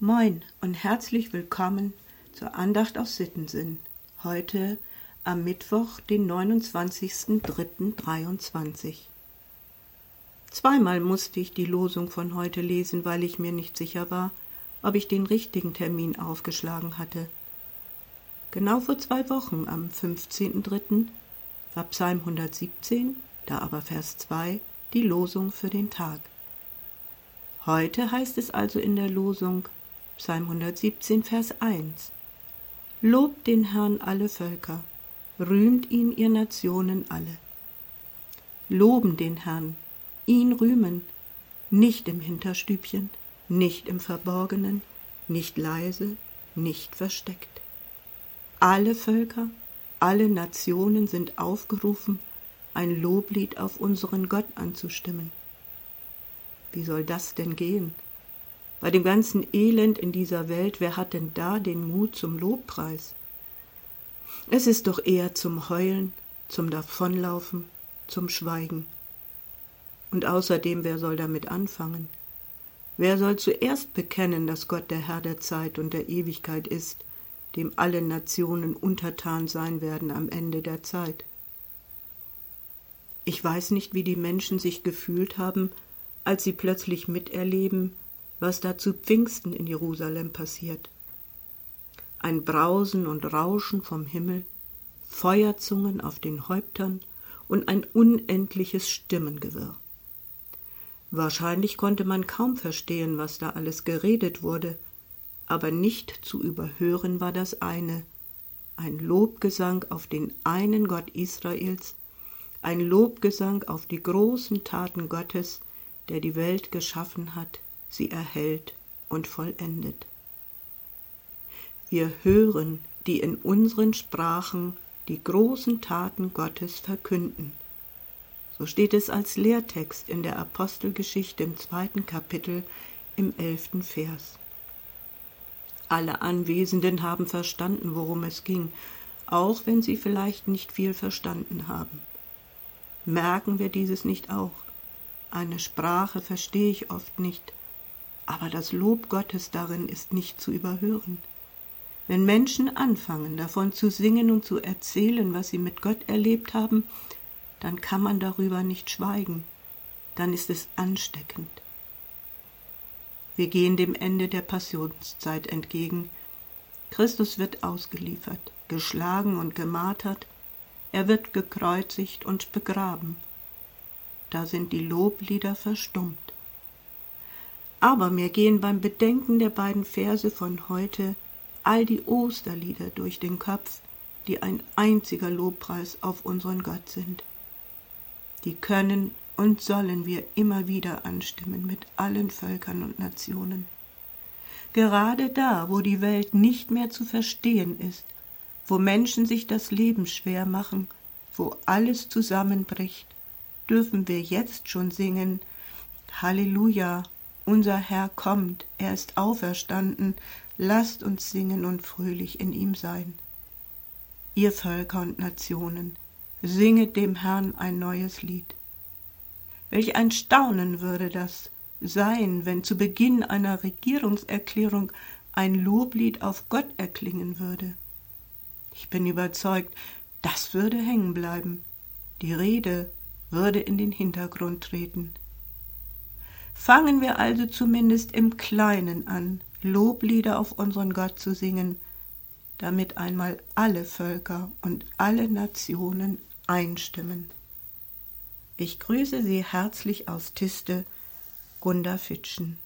Moin und herzlich willkommen zur Andacht aus Sittensinn. Heute am Mittwoch, den 29.03.23. Zweimal musste ich die Losung von heute lesen, weil ich mir nicht sicher war, ob ich den richtigen Termin aufgeschlagen hatte. Genau vor zwei Wochen, am 15.03., war Psalm 117, da aber Vers 2, die Losung für den Tag. Heute heißt es also in der Losung, Psalm 117, Vers 1. Lobt den Herrn alle Völker, rühmt ihn ihr Nationen alle. Loben den Herrn, ihn rühmen, nicht im Hinterstübchen, nicht im Verborgenen, nicht leise, nicht versteckt. Alle Völker, alle Nationen sind aufgerufen, ein Loblied auf unseren Gott anzustimmen. Wie soll das denn gehen? Bei dem ganzen Elend in dieser Welt, wer hat denn da den Mut zum Lobpreis? Es ist doch eher zum Heulen, zum Davonlaufen, zum Schweigen. Und außerdem, wer soll damit anfangen? Wer soll zuerst bekennen, dass Gott der Herr der Zeit und der Ewigkeit ist, dem alle Nationen untertan sein werden am Ende der Zeit? Ich weiß nicht, wie die Menschen sich gefühlt haben, als sie plötzlich miterleben, was da zu Pfingsten in Jerusalem passiert. Ein Brausen und Rauschen vom Himmel, Feuerzungen auf den Häuptern und ein unendliches Stimmengewirr. Wahrscheinlich konnte man kaum verstehen, was da alles geredet wurde, aber nicht zu überhören war das eine, ein Lobgesang auf den einen Gott Israels, ein Lobgesang auf die großen Taten Gottes, der die Welt geschaffen hat sie erhält und vollendet. Wir hören, die in unseren Sprachen die großen Taten Gottes verkünden. So steht es als Lehrtext in der Apostelgeschichte im zweiten Kapitel im elften Vers. Alle Anwesenden haben verstanden, worum es ging, auch wenn sie vielleicht nicht viel verstanden haben. Merken wir dieses nicht auch? Eine Sprache verstehe ich oft nicht, aber das Lob Gottes darin ist nicht zu überhören. Wenn Menschen anfangen, davon zu singen und zu erzählen, was sie mit Gott erlebt haben, dann kann man darüber nicht schweigen, dann ist es ansteckend. Wir gehen dem Ende der Passionszeit entgegen. Christus wird ausgeliefert, geschlagen und gemartert, er wird gekreuzigt und begraben. Da sind die Loblieder verstummt. Aber mir gehen beim Bedenken der beiden Verse von heute all die Osterlieder durch den Kopf, die ein einziger Lobpreis auf unseren Gott sind. Die können und sollen wir immer wieder anstimmen mit allen Völkern und Nationen. Gerade da, wo die Welt nicht mehr zu verstehen ist, wo Menschen sich das Leben schwer machen, wo alles zusammenbricht, dürfen wir jetzt schon singen Halleluja, unser Herr kommt, er ist auferstanden, lasst uns singen und fröhlich in ihm sein. Ihr Völker und Nationen, singet dem Herrn ein neues Lied. Welch ein Staunen würde das sein, wenn zu Beginn einer Regierungserklärung ein Loblied auf Gott erklingen würde. Ich bin überzeugt, das würde hängen bleiben. Die Rede würde in den Hintergrund treten. Fangen wir also zumindest im Kleinen an, Loblieder auf unseren Gott zu singen, damit einmal alle Völker und alle Nationen einstimmen. Ich grüße Sie herzlich aus Tiste, Gunda Fitschen.